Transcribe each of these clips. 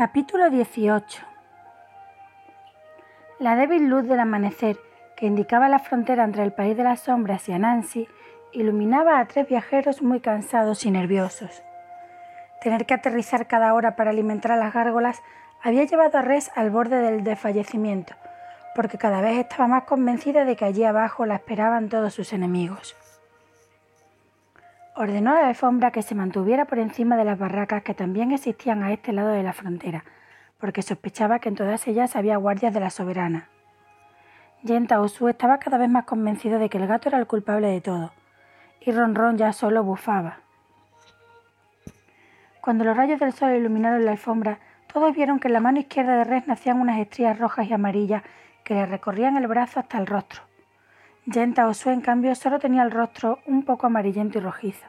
Capítulo 18 La débil luz del amanecer, que indicaba la frontera entre el país de las sombras y Anansi, iluminaba a tres viajeros muy cansados y nerviosos. Tener que aterrizar cada hora para alimentar a las gárgolas había llevado a Res al borde del desfallecimiento, porque cada vez estaba más convencida de que allí abajo la esperaban todos sus enemigos. Ordenó a la alfombra que se mantuviera por encima de las barracas que también existían a este lado de la frontera, porque sospechaba que en todas ellas había guardias de la soberana. Yenta Osu estaba cada vez más convencido de que el gato era el culpable de todo, y Ronron ya solo bufaba. Cuando los rayos del sol iluminaron la alfombra, todos vieron que en la mano izquierda de Res nacían unas estrías rojas y amarillas que le recorrían el brazo hasta el rostro. Yenta Osu, en cambio, solo tenía el rostro un poco amarillento y rojizo.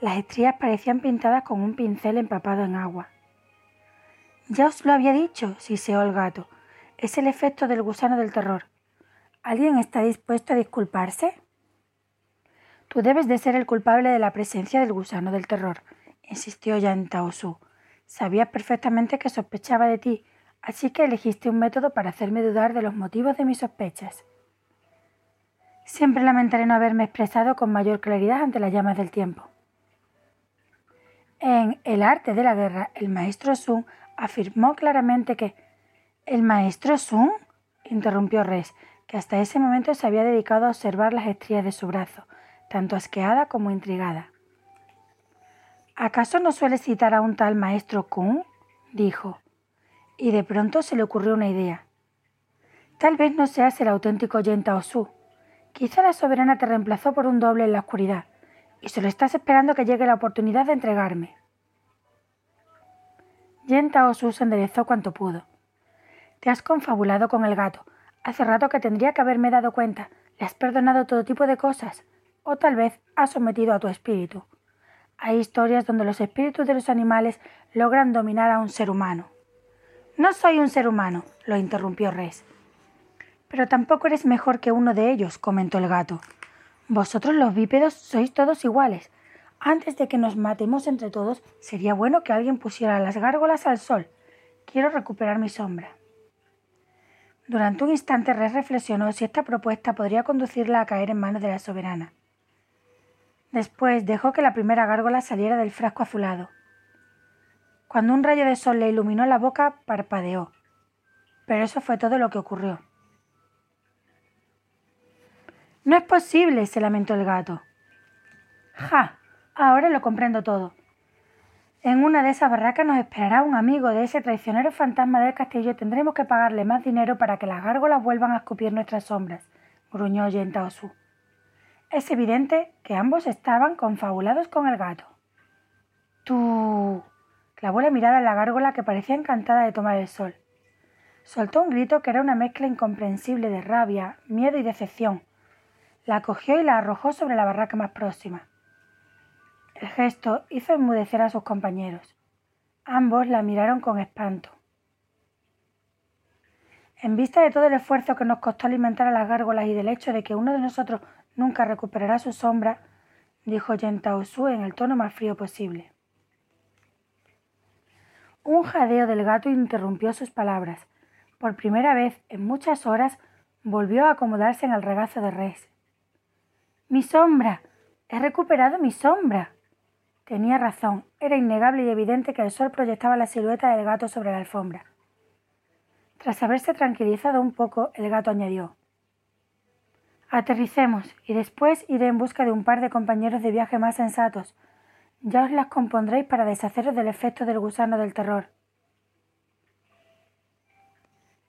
Las estrías parecían pintadas con un pincel empapado en agua. Ya os lo había dicho, siseó el gato. Es el efecto del gusano del terror. ¿Alguien está dispuesto a disculparse? Tú debes de ser el culpable de la presencia del gusano del terror, insistió Yan Taosu. Sabías perfectamente que sospechaba de ti, así que elegiste un método para hacerme dudar de los motivos de mis sospechas. Siempre lamentaré no haberme expresado con mayor claridad ante las llamas del tiempo. En El arte de la guerra, el maestro Sun afirmó claramente que ¿El maestro Sun? interrumpió Res, que hasta ese momento se había dedicado a observar las estrías de su brazo, tanto asqueada como intrigada. ¿Acaso no suele citar a un tal maestro Kun? dijo, y de pronto se le ocurrió una idea. Tal vez no seas el auténtico Yenta Osu. Quizá la soberana te reemplazó por un doble en la oscuridad, y solo estás esperando que llegue la oportunidad de entregarme. Yenta Osu se enderezó cuanto pudo. Te has confabulado con el gato. Hace rato que tendría que haberme dado cuenta. Le has perdonado todo tipo de cosas. O tal vez has sometido a tu espíritu. Hay historias donde los espíritus de los animales logran dominar a un ser humano. No soy un ser humano, lo interrumpió Res. Pero tampoco eres mejor que uno de ellos, comentó el gato. Vosotros los bípedos sois todos iguales. Antes de que nos matemos entre todos, sería bueno que alguien pusiera las gárgolas al sol. Quiero recuperar mi sombra. Durante un instante Res reflexionó si esta propuesta podría conducirla a caer en manos de la soberana. Después dejó que la primera gárgola saliera del frasco azulado. Cuando un rayo de sol le iluminó la boca, parpadeó. Pero eso fue todo lo que ocurrió. No es posible, se lamentó el gato. Ja, ahora lo comprendo todo. En una de esas barracas nos esperará un amigo de ese traicionero fantasma del castillo y tendremos que pagarle más dinero para que las gárgolas vuelvan a escupir nuestras sombras, gruñó Yentaosu. Es evidente que ambos estaban confabulados con el gato. Tú. clavó la mirada en la gárgola que parecía encantada de tomar el sol. Soltó un grito que era una mezcla incomprensible de rabia, miedo y decepción, la cogió y la arrojó sobre la barraca más próxima. El gesto hizo enmudecer a sus compañeros. Ambos la miraron con espanto. En vista de todo el esfuerzo que nos costó alimentar a las gárgolas y del hecho de que uno de nosotros nunca recuperará su sombra, dijo Su en el tono más frío posible. Un jadeo del gato interrumpió sus palabras. Por primera vez en muchas horas volvió a acomodarse en el regazo de Res. Mi sombra. He recuperado mi sombra. Tenía razón. Era innegable y evidente que el sol proyectaba la silueta del gato sobre la alfombra. Tras haberse tranquilizado un poco, el gato añadió Aterricemos y después iré en busca de un par de compañeros de viaje más sensatos. Ya os las compondréis para deshaceros del efecto del gusano del terror.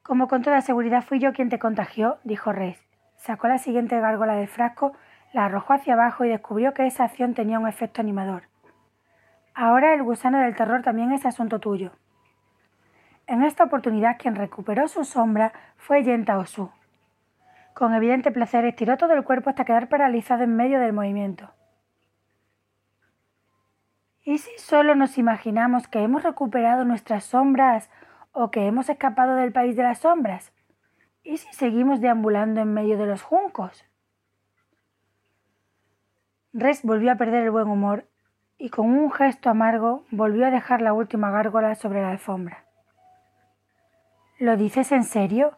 Como con toda seguridad fui yo quien te contagió, dijo Reis. Sacó la siguiente gárgola del frasco la arrojó hacia abajo y descubrió que esa acción tenía un efecto animador. Ahora el gusano del terror también es asunto tuyo. En esta oportunidad quien recuperó su sombra fue Yenta Osu. Con evidente placer estiró todo el cuerpo hasta quedar paralizado en medio del movimiento. ¿Y si solo nos imaginamos que hemos recuperado nuestras sombras o que hemos escapado del país de las sombras? ¿Y si seguimos deambulando en medio de los juncos? Res volvió a perder el buen humor y con un gesto amargo volvió a dejar la última gárgola sobre la alfombra. ¿Lo dices en serio?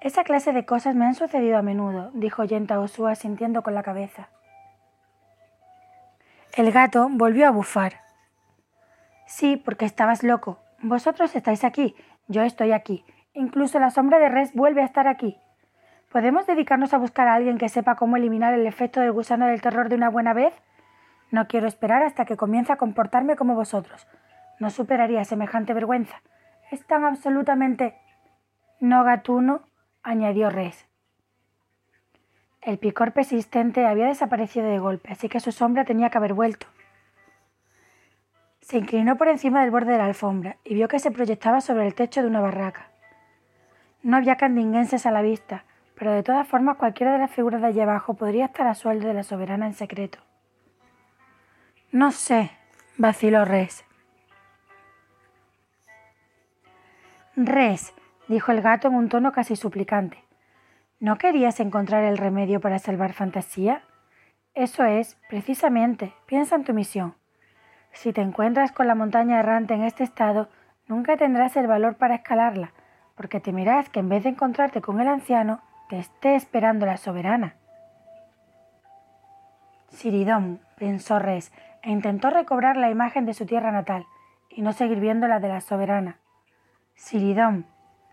Esa clase de cosas me han sucedido a menudo, dijo Yenta Osua sintiendo con la cabeza. El gato volvió a bufar. Sí, porque estabas loco. Vosotros estáis aquí, yo estoy aquí. Incluso la sombra de Res vuelve a estar aquí. ¿Podemos dedicarnos a buscar a alguien que sepa cómo eliminar el efecto del gusano del terror de una buena vez? No quiero esperar hasta que comience a comportarme como vosotros. No superaría semejante vergüenza. Es tan absolutamente... No gatuno, añadió Res. El picor persistente había desaparecido de golpe, así que su sombra tenía que haber vuelto. Se inclinó por encima del borde de la alfombra y vio que se proyectaba sobre el techo de una barraca. No había candinguenses a la vista, pero de todas formas cualquiera de las figuras de allí abajo podría estar a sueldo de la soberana en secreto. No sé, vaciló Res. Res, dijo el gato en un tono casi suplicante. ¿No querías encontrar el remedio para salvar fantasía? Eso es, precisamente, piensa en tu misión. Si te encuentras con la montaña errante en este estado, nunca tendrás el valor para escalarla, porque temerás que en vez de encontrarte con el anciano, te esté esperando la soberana. Siridón, pensó Res, e intentó recobrar la imagen de su tierra natal, y no seguir viendo la de la soberana. Siridón,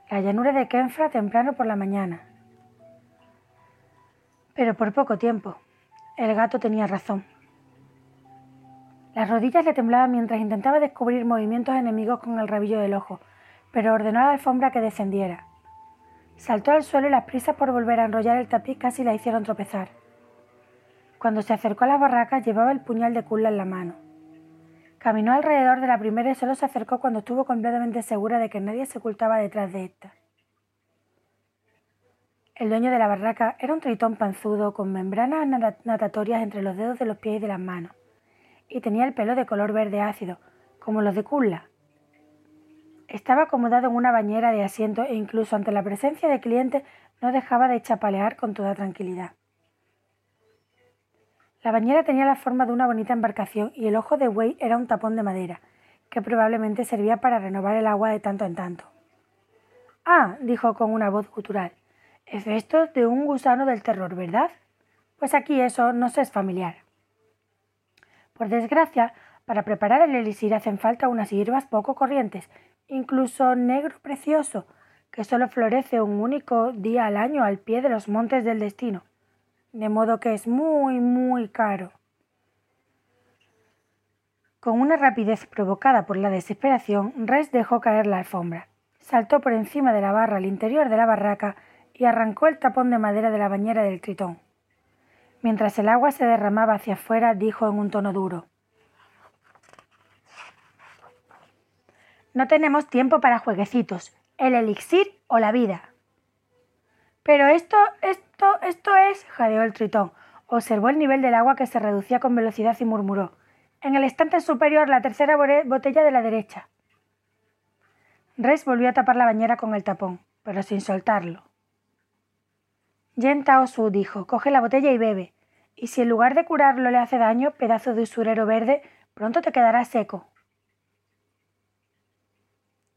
la llanura de Kenfra temprano por la mañana. Pero por poco tiempo. El gato tenía razón. Las rodillas le temblaban mientras intentaba descubrir movimientos enemigos con el rabillo del ojo, pero ordenó a la alfombra que descendiera. Saltó al suelo y las prisas por volver a enrollar el tapiz casi la hicieron tropezar. Cuando se acercó a las barracas llevaba el puñal de Kulla en la mano. Caminó alrededor de la primera y solo se acercó cuando estuvo completamente segura de que nadie se ocultaba detrás de esta. El dueño de la barraca era un tritón panzudo con membranas natatorias entre los dedos de los pies y de las manos, y tenía el pelo de color verde ácido, como los de Kulla. Estaba acomodado en una bañera de asiento e incluso ante la presencia de clientes no dejaba de chapalear con toda tranquilidad. La bañera tenía la forma de una bonita embarcación y el ojo de buey era un tapón de madera, que probablemente servía para renovar el agua de tanto en tanto. Ah, dijo con una voz gutural, es esto de un gusano del terror, ¿verdad? Pues aquí eso no se es familiar. Por desgracia, para preparar el elixir hacen falta unas hierbas poco corrientes, incluso negro precioso, que solo florece un único día al año al pie de los montes del destino de modo que es muy, muy caro. Con una rapidez provocada por la desesperación, Res dejó caer la alfombra, saltó por encima de la barra al interior de la barraca y arrancó el tapón de madera de la bañera del tritón. Mientras el agua se derramaba hacia afuera, dijo en un tono duro. No tenemos tiempo para jueguecitos. El elixir o la vida. Pero esto, esto, esto es. jadeó el tritón. Observó el nivel del agua que se reducía con velocidad y murmuró. En el estante superior, la tercera botella de la derecha. Res volvió a tapar la bañera con el tapón, pero sin soltarlo. Yen Tao Su dijo: Coge la botella y bebe. Y si en lugar de curarlo le hace daño, pedazo de usurero verde, pronto te quedará seco.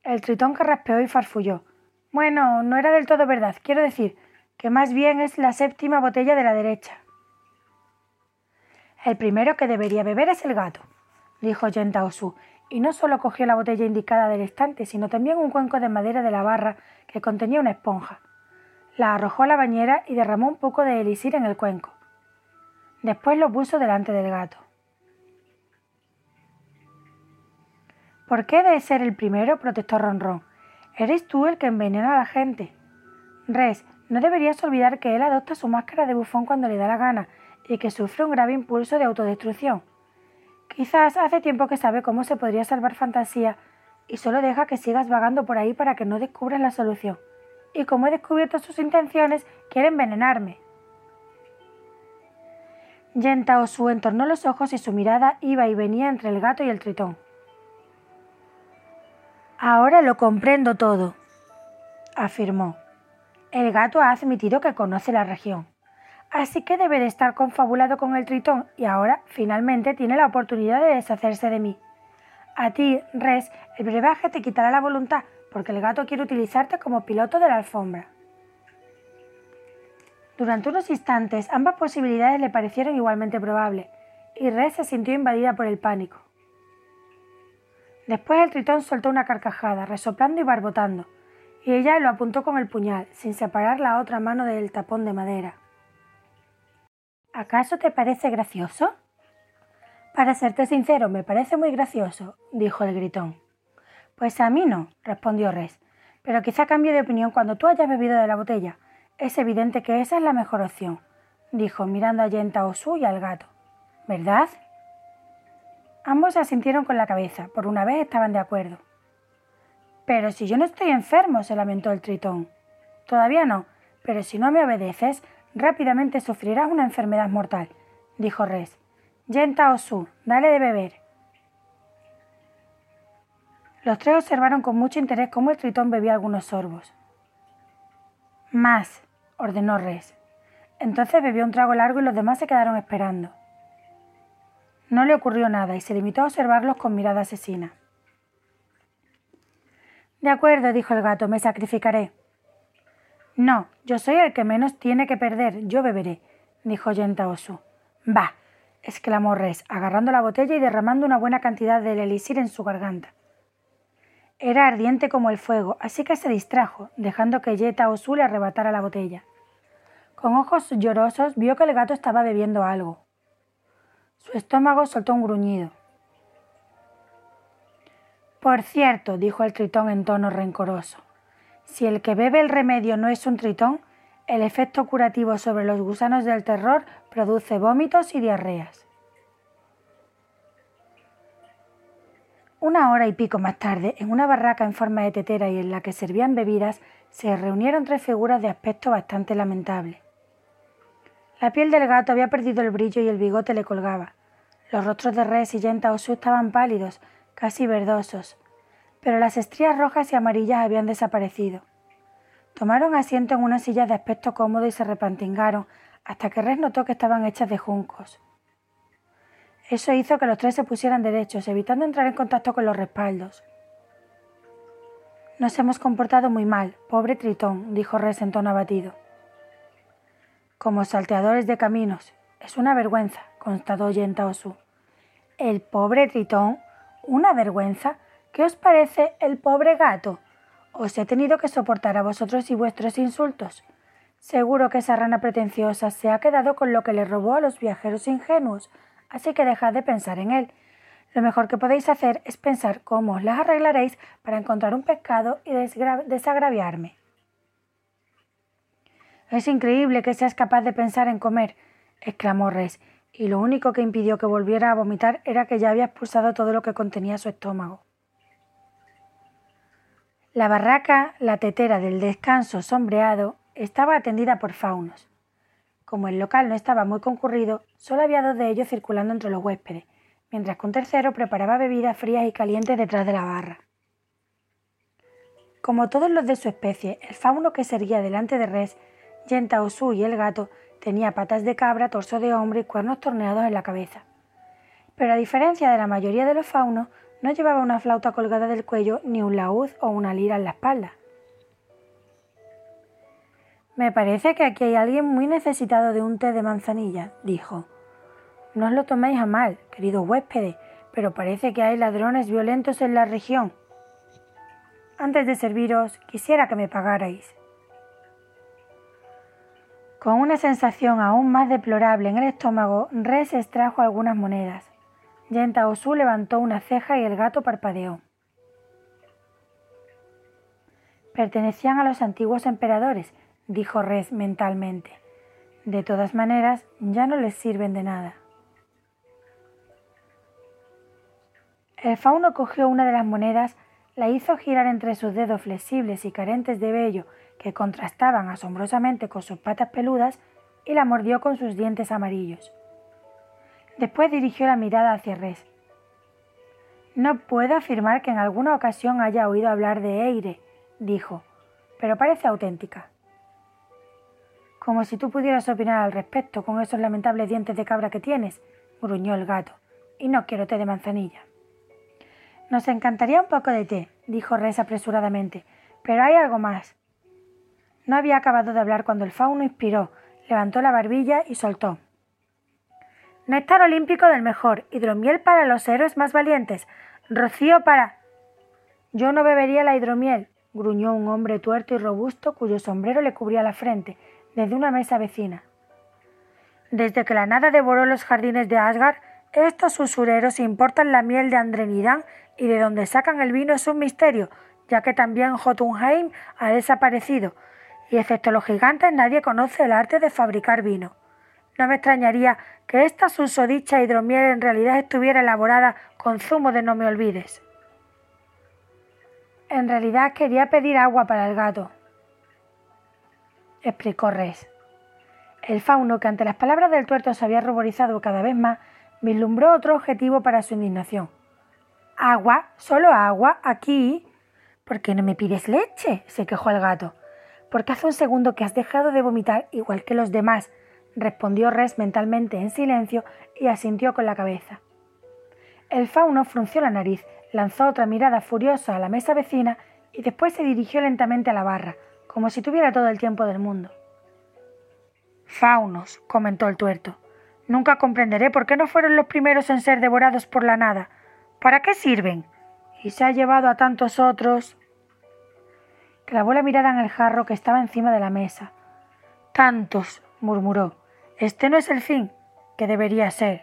El tritón carraspeó y farfulló. Bueno, no era del todo verdad. Quiero decir que más bien es la séptima botella de la derecha. El primero que debería beber es el gato, dijo Yen Su, y no solo cogió la botella indicada del estante, sino también un cuenco de madera de la barra que contenía una esponja. La arrojó a la bañera y derramó un poco de elixir en el cuenco. Después lo puso delante del gato. ¿Por qué de ser el primero? protestó Ronron. Eres tú el que envenena a la gente. Res, no deberías olvidar que él adopta su máscara de bufón cuando le da la gana y que sufre un grave impulso de autodestrucción. Quizás hace tiempo que sabe cómo se podría salvar fantasía y solo deja que sigas vagando por ahí para que no descubras la solución. Y como he descubierto sus intenciones, quiere envenenarme. Yenta Osu entornó los ojos y su mirada iba y venía entre el gato y el tritón. Ahora lo comprendo todo, afirmó. El gato ha admitido que conoce la región, así que debe de estar confabulado con el tritón y ahora finalmente tiene la oportunidad de deshacerse de mí. A ti, Res, el brebaje te quitará la voluntad, porque el gato quiere utilizarte como piloto de la alfombra. Durante unos instantes ambas posibilidades le parecieron igualmente probables, y Red se sintió invadida por el pánico. Después el tritón soltó una carcajada, resoplando y barbotando, y ella lo apuntó con el puñal, sin separar la otra mano del tapón de madera. ¿Acaso te parece gracioso? Para serte sincero, me parece muy gracioso, dijo el gritón. Pues a mí no, respondió Res, pero quizá cambie de opinión cuando tú hayas bebido de la botella. Es evidente que esa es la mejor opción, dijo mirando a Yenta Osu y al gato. ¿Verdad? Ambos asintieron con la cabeza, por una vez estaban de acuerdo. Pero si yo no estoy enfermo, se lamentó el tritón. Todavía no, pero si no me obedeces, rápidamente sufrirás una enfermedad mortal, dijo Res. Yenta Osu, dale de beber. Los tres observaron con mucho interés cómo el tritón bebía algunos sorbos. Más, ordenó Res. Entonces bebió un trago largo y los demás se quedaron esperando. No le ocurrió nada y se limitó a observarlos con mirada asesina. De acuerdo, dijo el gato, me sacrificaré. No, yo soy el que menos tiene que perder, yo beberé, dijo Yenta Osu. Bah, exclamó Res, agarrando la botella y derramando una buena cantidad del elixir en su garganta. Era ardiente como el fuego, así que se distrajo, dejando que Yeta Osu le arrebatara la botella. Con ojos llorosos vio que el gato estaba bebiendo algo. Su estómago soltó un gruñido. Por cierto, dijo el tritón en tono rencoroso, si el que bebe el remedio no es un tritón, el efecto curativo sobre los gusanos del terror produce vómitos y diarreas. Una hora y pico más tarde, en una barraca en forma de tetera y en la que servían bebidas, se reunieron tres figuras de aspecto bastante lamentable. La piel del gato había perdido el brillo y el bigote le colgaba. Los rostros de Res y Yenta Osu estaban pálidos, casi verdosos, pero las estrías rojas y amarillas habían desaparecido. Tomaron asiento en una silla de aspecto cómodo y se repantingaron hasta que Res notó que estaban hechas de juncos. Eso hizo que los tres se pusieran derechos, evitando entrar en contacto con los respaldos. Nos hemos comportado muy mal, pobre Tritón, dijo Res en tono abatido. Como salteadores de caminos. Es una vergüenza, constató Yenta Osu. ¿El pobre Tritón? ¿Una vergüenza? ¿Qué os parece el pobre gato? Os he tenido que soportar a vosotros y vuestros insultos. Seguro que esa rana pretenciosa se ha quedado con lo que le robó a los viajeros ingenuos, así que dejad de pensar en él. Lo mejor que podéis hacer es pensar cómo os las arreglaréis para encontrar un pescado y desagraviarme. Es increíble que seas capaz de pensar en comer, exclamó Res, y lo único que impidió que volviera a vomitar era que ya había expulsado todo lo que contenía su estómago. La barraca, la tetera del descanso sombreado, estaba atendida por faunos. Como el local no estaba muy concurrido, solo había dos de ellos circulando entre los huéspedes, mientras que un tercero preparaba bebidas frías y calientes detrás de la barra. Como todos los de su especie, el fauno que servía delante de Res, Y el gato tenía patas de cabra, torso de hombre y cuernos torneados en la cabeza. Pero a diferencia de la mayoría de los faunos, no llevaba una flauta colgada del cuello ni un laúd o una lira en la espalda. Me parece que aquí hay alguien muy necesitado de un té de manzanilla, dijo. No os lo toméis a mal, querido huésped, pero parece que hay ladrones violentos en la región. Antes de serviros, quisiera que me pagarais. Con una sensación aún más deplorable en el estómago, Res extrajo algunas monedas. Yenta Osu levantó una ceja y el gato parpadeó. Pertenecían a los antiguos emperadores, dijo Res mentalmente. De todas maneras, ya no les sirven de nada. El fauno cogió una de las monedas, la hizo girar entre sus dedos flexibles y carentes de vello que contrastaban asombrosamente con sus patas peludas y la mordió con sus dientes amarillos. Después dirigió la mirada hacia Res. No puedo afirmar que en alguna ocasión haya oído hablar de Eire, dijo, pero parece auténtica como si tú pudieras opinar al respecto con esos lamentables dientes de cabra que tienes, gruñó el gato, y no quiero té de manzanilla. Nos encantaría un poco de té, dijo Res apresuradamente, pero hay algo más. No había acabado de hablar cuando el fauno inspiró, levantó la barbilla y soltó. Néctar olímpico del mejor, hidromiel para los héroes más valientes, rocío para. Yo no bebería la hidromiel, gruñó un hombre tuerto y robusto cuyo sombrero le cubría la frente, desde una mesa vecina. Desde que la nada devoró los jardines de Asgard, estos usureros importan la miel de Andrenidán y de donde sacan el vino es un misterio, ya que también Jotunheim ha desaparecido, y excepto los gigantes nadie conoce el arte de fabricar vino. No me extrañaría que esta susodicha hidromiel en realidad estuviera elaborada con zumo de no me olvides. En realidad quería pedir agua para el gato, explicó Res. El fauno, que ante las palabras del tuerto se había ruborizado cada vez más, vislumbró otro objetivo para su indignación. ¿Agua? ¿Solo agua? ¿Aquí? ¿Por qué no me pides leche? se quejó el gato. Porque hace un segundo que has dejado de vomitar igual que los demás, respondió Res mentalmente en silencio y asintió con la cabeza. El fauno frunció la nariz, lanzó otra mirada furiosa a la mesa vecina y después se dirigió lentamente a la barra, como si tuviera todo el tiempo del mundo. Faunos, comentó el tuerto. Nunca comprenderé por qué no fueron los primeros en ser devorados por la nada. ¿Para qué sirven? Y se ha llevado a tantos otros. Clavó la mirada en el jarro que estaba encima de la mesa. Tantos, murmuró. Este no es el fin, que debería ser.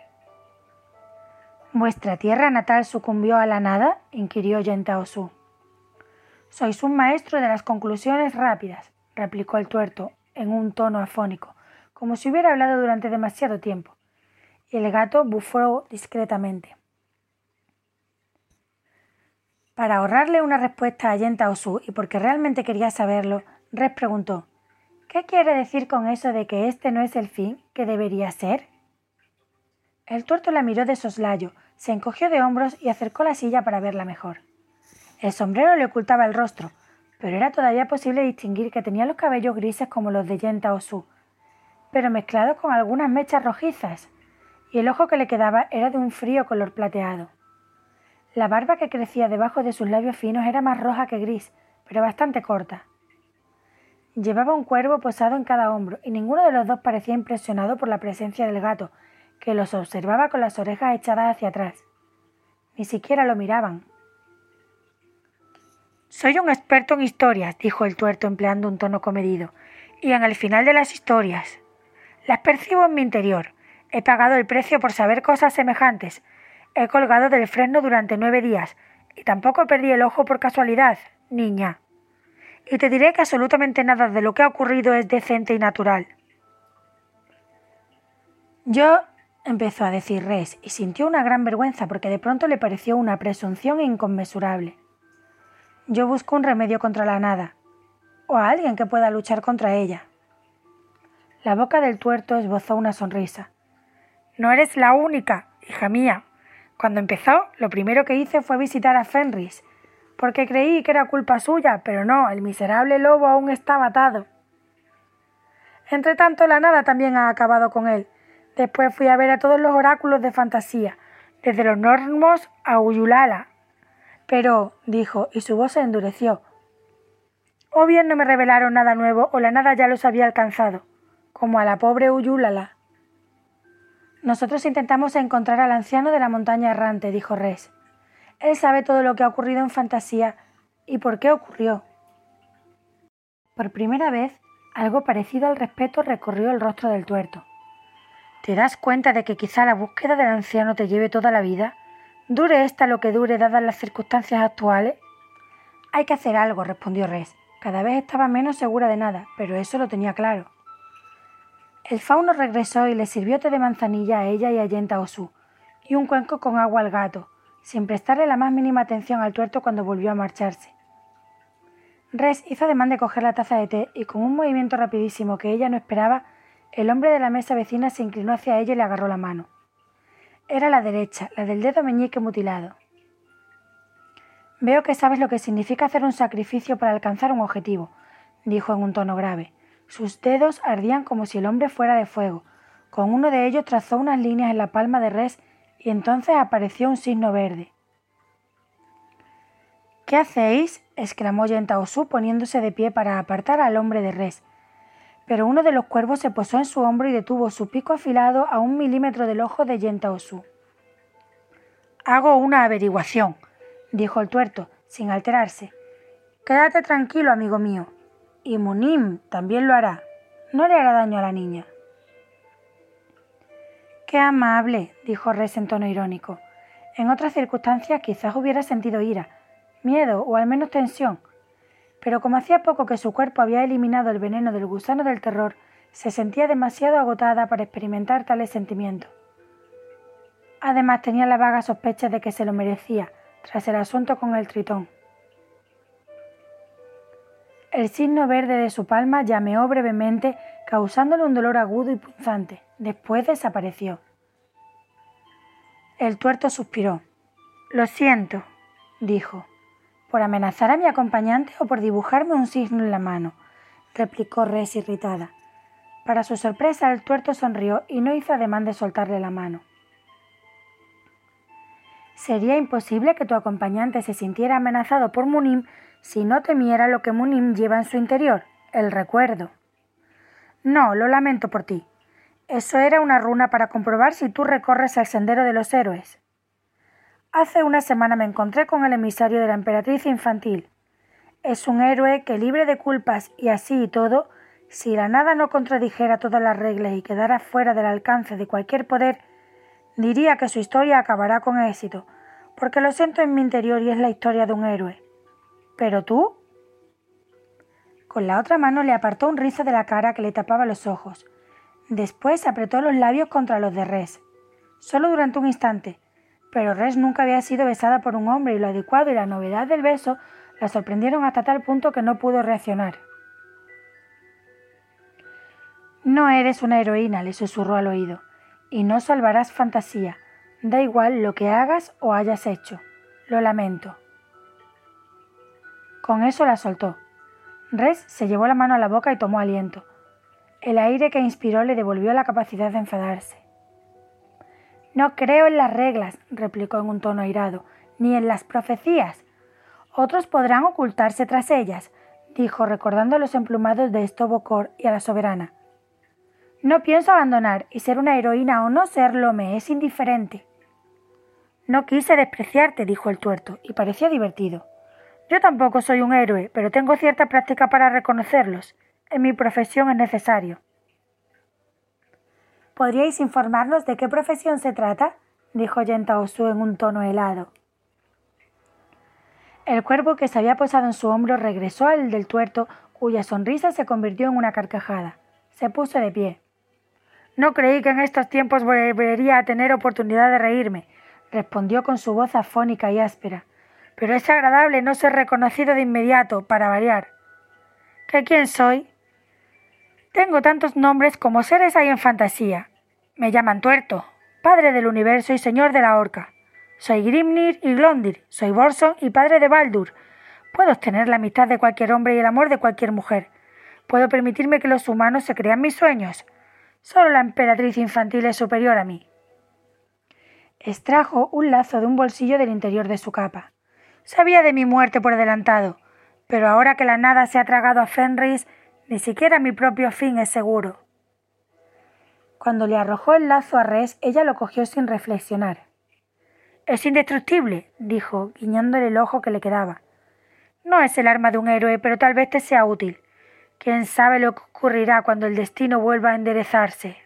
¿Vuestra tierra natal sucumbió a la nada? inquirió Yentaosu. Sois un maestro de las conclusiones rápidas, replicó el tuerto en un tono afónico, como si hubiera hablado durante demasiado tiempo. Y el gato bufó discretamente. Para ahorrarle una respuesta a Yenta Osu y porque realmente quería saberlo, Res preguntó ¿Qué quiere decir con eso de que este no es el fin que debería ser? El tuerto la miró de soslayo, se encogió de hombros y acercó la silla para verla mejor. El sombrero le ocultaba el rostro, pero era todavía posible distinguir que tenía los cabellos grises como los de Yenta Osu, pero mezclados con algunas mechas rojizas, y el ojo que le quedaba era de un frío color plateado. La barba que crecía debajo de sus labios finos era más roja que gris, pero bastante corta. Llevaba un cuervo posado en cada hombro, y ninguno de los dos parecía impresionado por la presencia del gato, que los observaba con las orejas echadas hacia atrás. Ni siquiera lo miraban. Soy un experto en historias, dijo el tuerto empleando un tono comedido, y en el final de las historias. Las percibo en mi interior. He pagado el precio por saber cosas semejantes, He colgado del freno durante nueve días y tampoco perdí el ojo por casualidad, niña. Y te diré que absolutamente nada de lo que ha ocurrido es decente y natural. Yo empezó a decir Res y sintió una gran vergüenza porque de pronto le pareció una presunción inconmensurable. Yo busco un remedio contra la nada, o a alguien que pueda luchar contra ella. La boca del tuerto esbozó una sonrisa. No eres la única, hija mía, cuando empezó, lo primero que hice fue visitar a Fenris, porque creí que era culpa suya, pero no, el miserable lobo aún estaba atado. Entretanto, la nada también ha acabado con él. Después fui a ver a todos los oráculos de fantasía, desde los Normos a Uyulala. Pero, dijo, y su voz se endureció. O bien no me revelaron nada nuevo, o la nada ya los había alcanzado, como a la pobre Uyulala. Nosotros intentamos encontrar al anciano de la montaña errante, dijo Res. Él sabe todo lo que ha ocurrido en fantasía y por qué ocurrió. Por primera vez, algo parecido al respeto recorrió el rostro del tuerto. ¿Te das cuenta de que quizá la búsqueda del anciano te lleve toda la vida? ¿Dure esta lo que dure dadas las circunstancias actuales? Hay que hacer algo, respondió Res. Cada vez estaba menos segura de nada, pero eso lo tenía claro. El fauno regresó y le sirvió té de manzanilla a ella y a Yenta Osu, y un cuenco con agua al gato, sin prestarle la más mínima atención al tuerto cuando volvió a marcharse. Res hizo ademán de coger la taza de té y con un movimiento rapidísimo que ella no esperaba, el hombre de la mesa vecina se inclinó hacia ella y le agarró la mano. Era la derecha, la del dedo meñique mutilado. Veo que sabes lo que significa hacer un sacrificio para alcanzar un objetivo, dijo en un tono grave. Sus dedos ardían como si el hombre fuera de fuego. Con uno de ellos trazó unas líneas en la palma de res y entonces apareció un signo verde. ¿Qué hacéis? exclamó Yentaosu poniéndose de pie para apartar al hombre de res. Pero uno de los cuervos se posó en su hombro y detuvo su pico afilado a un milímetro del ojo de Yentaosu. Hago una averiguación, dijo el tuerto, sin alterarse. Quédate tranquilo, amigo mío. Y Munim también lo hará. No le hará daño a la niña. Qué amable, dijo Res en tono irónico. En otras circunstancias quizás hubiera sentido ira, miedo o al menos tensión. Pero como hacía poco que su cuerpo había eliminado el veneno del gusano del terror, se sentía demasiado agotada para experimentar tales sentimientos. Además tenía la vaga sospecha de que se lo merecía, tras el asunto con el tritón. El signo verde de su palma llameó brevemente, causándole un dolor agudo y punzante. Después desapareció. El tuerto suspiró. Lo siento, dijo. ¿Por amenazar a mi acompañante o por dibujarme un signo en la mano? replicó Res irritada. Para su sorpresa, el tuerto sonrió y no hizo ademán de soltarle la mano. Sería imposible que tu acompañante se sintiera amenazado por Munim si no temiera lo que Munim lleva en su interior, el recuerdo. No, lo lamento por ti. Eso era una runa para comprobar si tú recorres el sendero de los héroes. Hace una semana me encontré con el emisario de la emperatriz infantil. Es un héroe que, libre de culpas y así y todo, si la nada no contradijera todas las reglas y quedara fuera del alcance de cualquier poder, diría que su historia acabará con éxito, porque lo siento en mi interior y es la historia de un héroe. ¿Pero tú? Con la otra mano le apartó un rizo de la cara que le tapaba los ojos. Después apretó los labios contra los de Res. Solo durante un instante, pero Res nunca había sido besada por un hombre y lo adecuado y la novedad del beso la sorprendieron hasta tal punto que no pudo reaccionar. No eres una heroína, le susurró al oído, y no salvarás fantasía. Da igual lo que hagas o hayas hecho. Lo lamento. Con eso la soltó. Res se llevó la mano a la boca y tomó aliento. El aire que inspiró le devolvió la capacidad de enfadarse. No creo en las reglas, replicó en un tono airado, ni en las profecías. Otros podrán ocultarse tras ellas, dijo recordando los emplumados de Estobocor y a la soberana. No pienso abandonar, y ser una heroína o no serlo me es indiferente. No quise despreciarte, dijo el tuerto, y parecía divertido. Yo tampoco soy un héroe, pero tengo cierta práctica para reconocerlos. En mi profesión es necesario. ¿Podríais informarnos de qué profesión se trata? dijo Osu en un tono helado. El cuervo que se había posado en su hombro regresó al del tuerto, cuya sonrisa se convirtió en una carcajada. Se puso de pie. No creí que en estos tiempos volvería a tener oportunidad de reírme, respondió con su voz afónica y áspera pero es agradable no ser reconocido de inmediato, para variar. ¿Qué quién soy? Tengo tantos nombres como seres hay en fantasía. Me llaman Tuerto, padre del universo y señor de la horca. Soy Grimnir y Glondir, soy Borson y padre de Baldur. Puedo obtener la amistad de cualquier hombre y el amor de cualquier mujer. Puedo permitirme que los humanos se crean mis sueños. Solo la emperatriz infantil es superior a mí. Extrajo un lazo de un bolsillo del interior de su capa. Sabía de mi muerte por adelantado, pero ahora que la nada se ha tragado a Fenris, ni siquiera mi propio fin es seguro. Cuando le arrojó el lazo a Res, ella lo cogió sin reflexionar. Es indestructible, dijo, guiñándole el ojo que le quedaba. No es el arma de un héroe, pero tal vez te sea útil. Quién sabe lo que ocurrirá cuando el destino vuelva a enderezarse.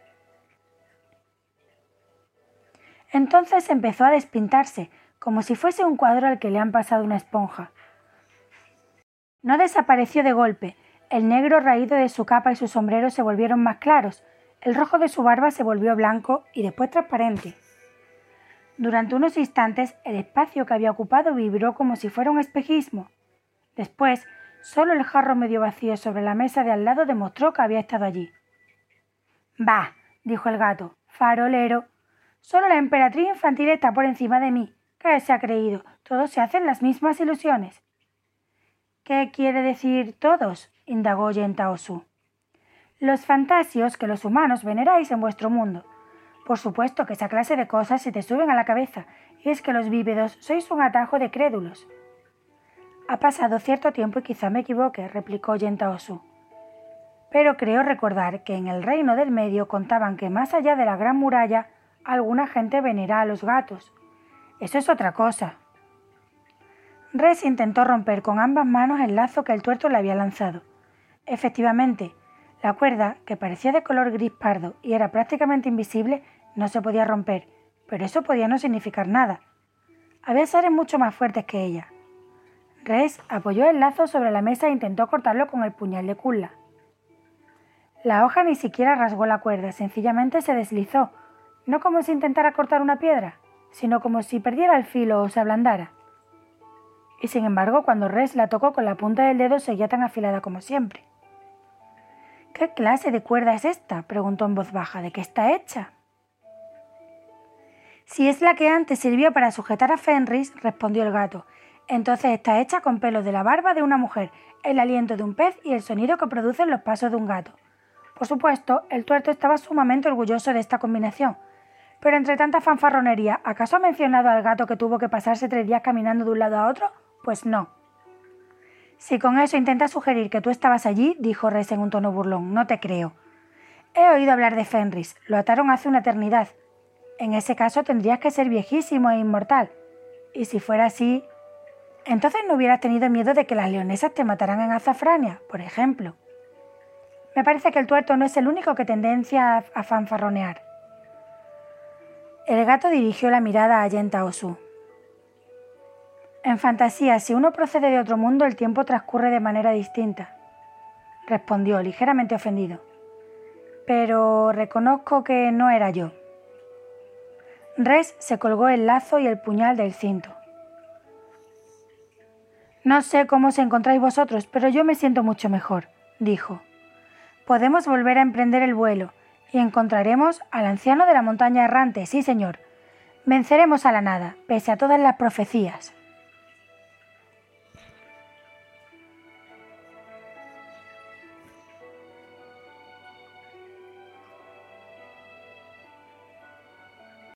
Entonces empezó a despintarse, como si fuese un cuadro al que le han pasado una esponja. No desapareció de golpe. El negro raído de su capa y su sombrero se volvieron más claros, el rojo de su barba se volvió blanco y después transparente. Durante unos instantes el espacio que había ocupado vibró como si fuera un espejismo. Después, solo el jarro medio vacío sobre la mesa de al lado demostró que había estado allí. Bah, dijo el gato, farolero. Solo la emperatriz infantil está por encima de mí. ¿Qué se ha creído? Todos se hacen las mismas ilusiones. ¿Qué quiere decir todos? indagó Yentaosu. Los fantasios que los humanos veneráis en vuestro mundo. Por supuesto que esa clase de cosas se te suben a la cabeza, y es que los vívidos sois un atajo de crédulos. Ha pasado cierto tiempo y quizá me equivoque, replicó Yentaosu. Pero creo recordar que en el reino del medio contaban que más allá de la gran muralla alguna gente venera a los gatos. Eso es otra cosa. Res intentó romper con ambas manos el lazo que el tuerto le había lanzado. Efectivamente, la cuerda, que parecía de color gris pardo y era prácticamente invisible, no se podía romper, pero eso podía no significar nada. Había seres mucho más fuertes que ella. Res apoyó el lazo sobre la mesa e intentó cortarlo con el puñal de Kulla. La hoja ni siquiera rasgó la cuerda, sencillamente se deslizó, no como si intentara cortar una piedra, sino como si perdiera el filo o se ablandara. Y sin embargo, cuando Res la tocó con la punta del dedo, seguía tan afilada como siempre. ¿Qué clase de cuerda es esta? preguntó en voz baja. ¿De qué está hecha? Si es la que antes sirvió para sujetar a Fenris, respondió el gato, entonces está hecha con pelos de la barba de una mujer, el aliento de un pez y el sonido que producen los pasos de un gato. Por supuesto, el tuerto estaba sumamente orgulloso de esta combinación, pero entre tanta fanfarronería, ¿acaso ha mencionado al gato que tuvo que pasarse tres días caminando de un lado a otro? Pues no. Si con eso intentas sugerir que tú estabas allí, dijo Res en un tono burlón, no te creo. He oído hablar de Fenris, lo ataron hace una eternidad. En ese caso tendrías que ser viejísimo e inmortal. Y si fuera así, entonces no hubieras tenido miedo de que las leonesas te mataran en azafrania, por ejemplo. Me parece que el tuerto no es el único que tendencia a fanfarronear. El gato dirigió la mirada a Yenta Osu. En fantasía, si uno procede de otro mundo, el tiempo transcurre de manera distinta, respondió, ligeramente ofendido. Pero reconozco que no era yo. Res se colgó el lazo y el puñal del cinto. No sé cómo os encontráis vosotros, pero yo me siento mucho mejor, dijo. Podemos volver a emprender el vuelo y encontraremos al anciano de la montaña errante, sí señor. Venceremos a la nada, pese a todas las profecías.